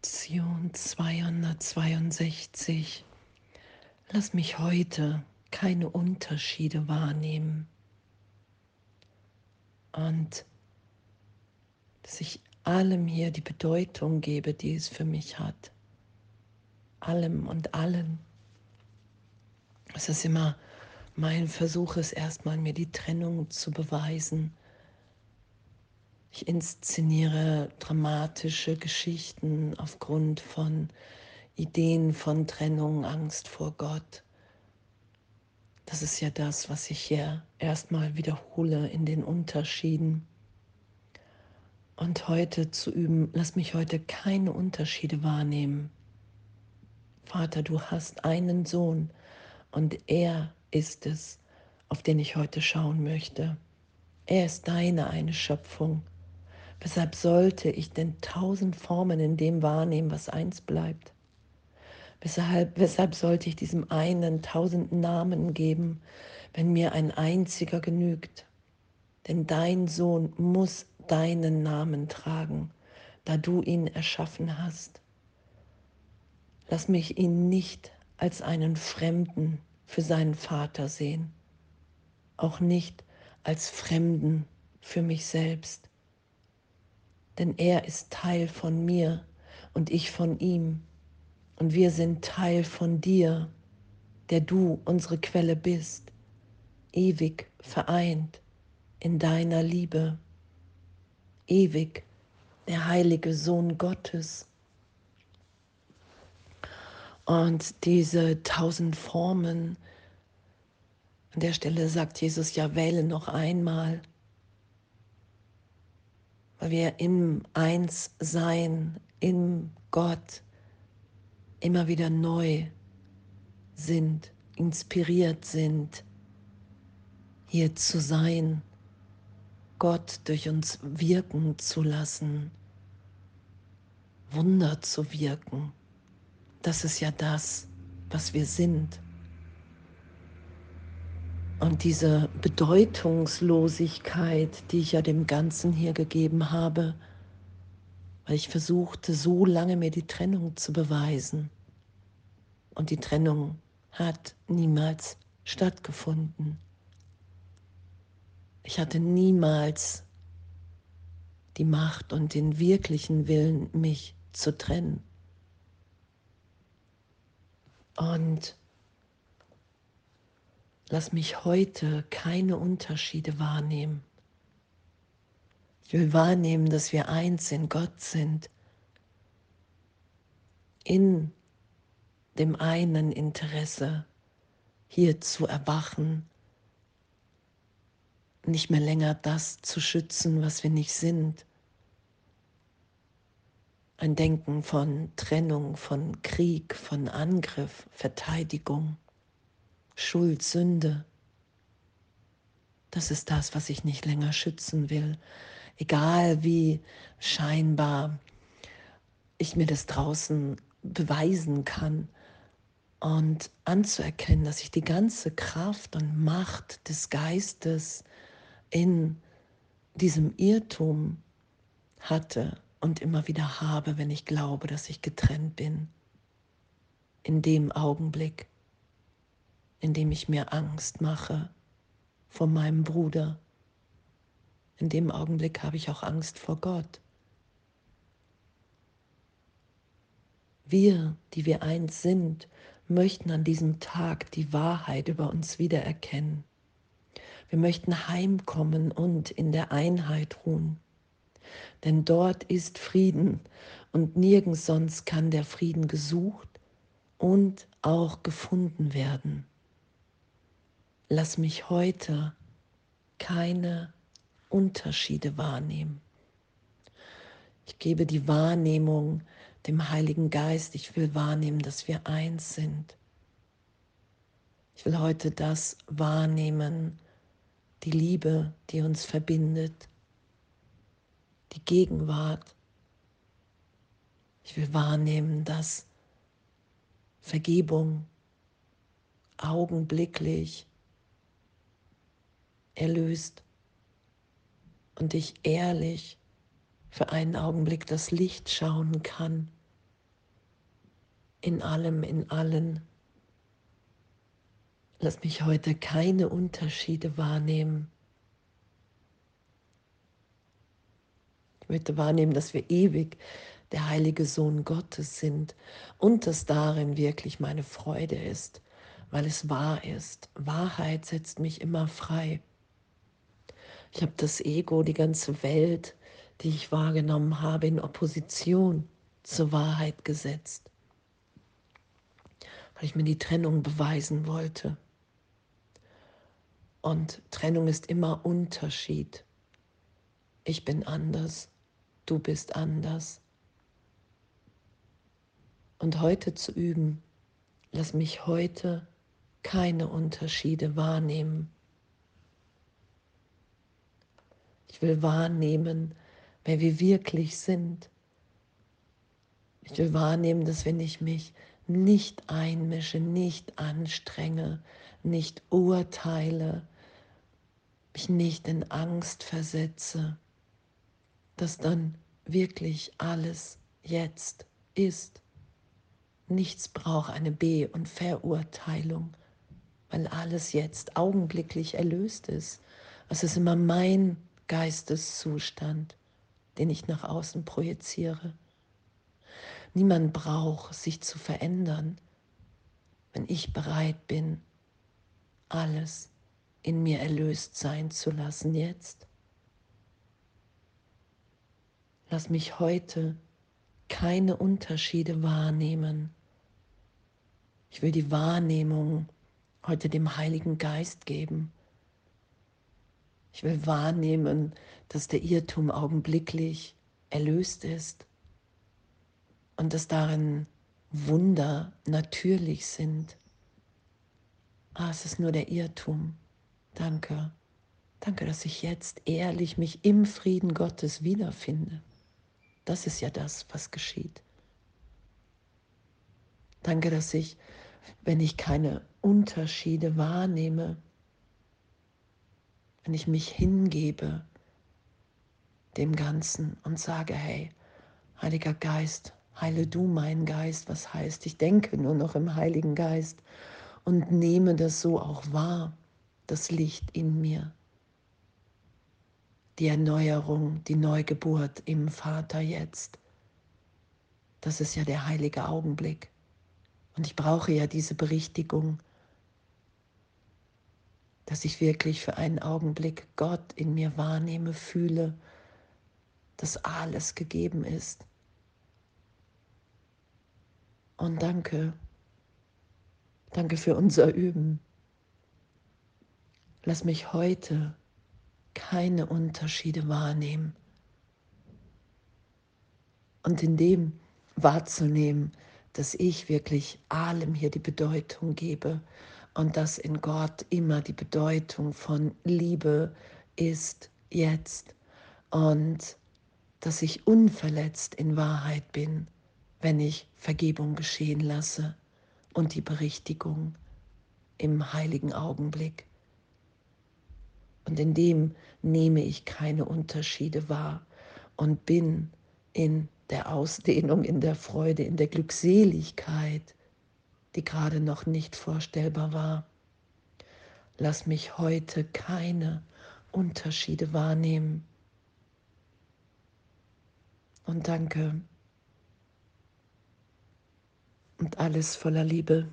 Lektion 262. Lass mich heute keine Unterschiede wahrnehmen. Und dass ich allem hier die Bedeutung gebe, die es für mich hat. Allem und allen. Es ist immer mein Versuch, es erstmal mir die Trennung zu beweisen ich inszeniere dramatische Geschichten aufgrund von Ideen von Trennung, Angst vor Gott. Das ist ja das, was ich hier erstmal wiederhole in den Unterschieden. Und heute zu üben, lass mich heute keine Unterschiede wahrnehmen. Vater, du hast einen Sohn und er ist es, auf den ich heute schauen möchte. Er ist deine eine Schöpfung. Weshalb sollte ich denn tausend Formen in dem wahrnehmen, was eins bleibt? Weshalb, weshalb sollte ich diesem einen tausend Namen geben, wenn mir ein einziger genügt? Denn dein Sohn muss deinen Namen tragen, da du ihn erschaffen hast. Lass mich ihn nicht als einen Fremden für seinen Vater sehen, auch nicht als Fremden für mich selbst denn er ist Teil von mir und ich von ihm. Und wir sind Teil von dir, der du unsere Quelle bist, ewig vereint in deiner Liebe, ewig der heilige Sohn Gottes. Und diese tausend Formen, an der Stelle sagt Jesus ja, wähle noch einmal weil wir im Einssein, in Gott immer wieder neu sind, inspiriert sind, hier zu sein, Gott durch uns wirken zu lassen, Wunder zu wirken. Das ist ja das, was wir sind. Und diese Bedeutungslosigkeit, die ich ja dem Ganzen hier gegeben habe, weil ich versuchte so lange mir die Trennung zu beweisen. Und die Trennung hat niemals stattgefunden. Ich hatte niemals die Macht und den wirklichen Willen, mich zu trennen. Und Lass mich heute keine Unterschiede wahrnehmen. Ich will wahrnehmen, dass wir eins in Gott sind, in dem einen Interesse, hier zu erwachen, nicht mehr länger das zu schützen, was wir nicht sind. Ein Denken von Trennung, von Krieg, von Angriff, Verteidigung. Schuld, Sünde. Das ist das, was ich nicht länger schützen will. Egal wie scheinbar ich mir das draußen beweisen kann und anzuerkennen, dass ich die ganze Kraft und Macht des Geistes in diesem Irrtum hatte und immer wieder habe, wenn ich glaube, dass ich getrennt bin. In dem Augenblick indem ich mir Angst mache vor meinem Bruder. In dem Augenblick habe ich auch Angst vor Gott. Wir, die wir eins sind, möchten an diesem Tag die Wahrheit über uns wiedererkennen. Wir möchten heimkommen und in der Einheit ruhen. Denn dort ist Frieden und nirgends sonst kann der Frieden gesucht und auch gefunden werden lass mich heute keine Unterschiede wahrnehmen. Ich gebe die Wahrnehmung dem Heiligen Geist. Ich will wahrnehmen, dass wir eins sind. Ich will heute das wahrnehmen, die Liebe, die uns verbindet, die Gegenwart. Ich will wahrnehmen, dass Vergebung augenblicklich erlöst und ich ehrlich für einen Augenblick das Licht schauen kann in allem, in allen. Lass mich heute keine Unterschiede wahrnehmen. Ich möchte wahrnehmen, dass wir ewig der heilige Sohn Gottes sind und dass darin wirklich meine Freude ist, weil es wahr ist. Wahrheit setzt mich immer frei. Ich habe das Ego, die ganze Welt, die ich wahrgenommen habe, in Opposition zur Wahrheit gesetzt, weil ich mir die Trennung beweisen wollte. Und Trennung ist immer Unterschied. Ich bin anders, du bist anders. Und heute zu üben, lass mich heute keine Unterschiede wahrnehmen. Ich will wahrnehmen, wer wir wirklich sind. Ich will wahrnehmen, dass wenn ich mich nicht einmische, nicht anstrenge, nicht urteile, mich nicht in Angst versetze, dass dann wirklich alles jetzt ist. Nichts braucht eine Be- und Verurteilung, weil alles jetzt augenblicklich erlöst ist. Es ist immer mein Geisteszustand, den ich nach außen projiziere. Niemand braucht sich zu verändern, wenn ich bereit bin, alles in mir erlöst sein zu lassen jetzt. Lass mich heute keine Unterschiede wahrnehmen. Ich will die Wahrnehmung heute dem Heiligen Geist geben. Ich will wahrnehmen, dass der Irrtum augenblicklich erlöst ist und dass darin Wunder natürlich sind. Ah, es ist nur der Irrtum. Danke. Danke, dass ich jetzt ehrlich mich im Frieden Gottes wiederfinde. Das ist ja das, was geschieht. Danke, dass ich, wenn ich keine Unterschiede wahrnehme, wenn ich mich hingebe dem Ganzen und sage, hey, Heiliger Geist, heile du meinen Geist, was heißt, ich denke nur noch im Heiligen Geist und nehme das so auch wahr, das Licht in mir, die Erneuerung, die Neugeburt im Vater jetzt. Das ist ja der heilige Augenblick. Und ich brauche ja diese Berichtigung, dass ich wirklich für einen Augenblick Gott in mir wahrnehme, fühle, dass alles gegeben ist. Und danke, danke für unser Üben. Lass mich heute keine Unterschiede wahrnehmen. Und in dem wahrzunehmen, dass ich wirklich allem hier die Bedeutung gebe und dass in Gott immer die Bedeutung von Liebe ist jetzt und dass ich unverletzt in Wahrheit bin, wenn ich Vergebung geschehen lasse und die Berichtigung im heiligen Augenblick. Und in dem nehme ich keine Unterschiede wahr und bin in der Ausdehnung, in der Freude, in der Glückseligkeit die gerade noch nicht vorstellbar war. Lass mich heute keine Unterschiede wahrnehmen. Und danke. Und alles voller Liebe.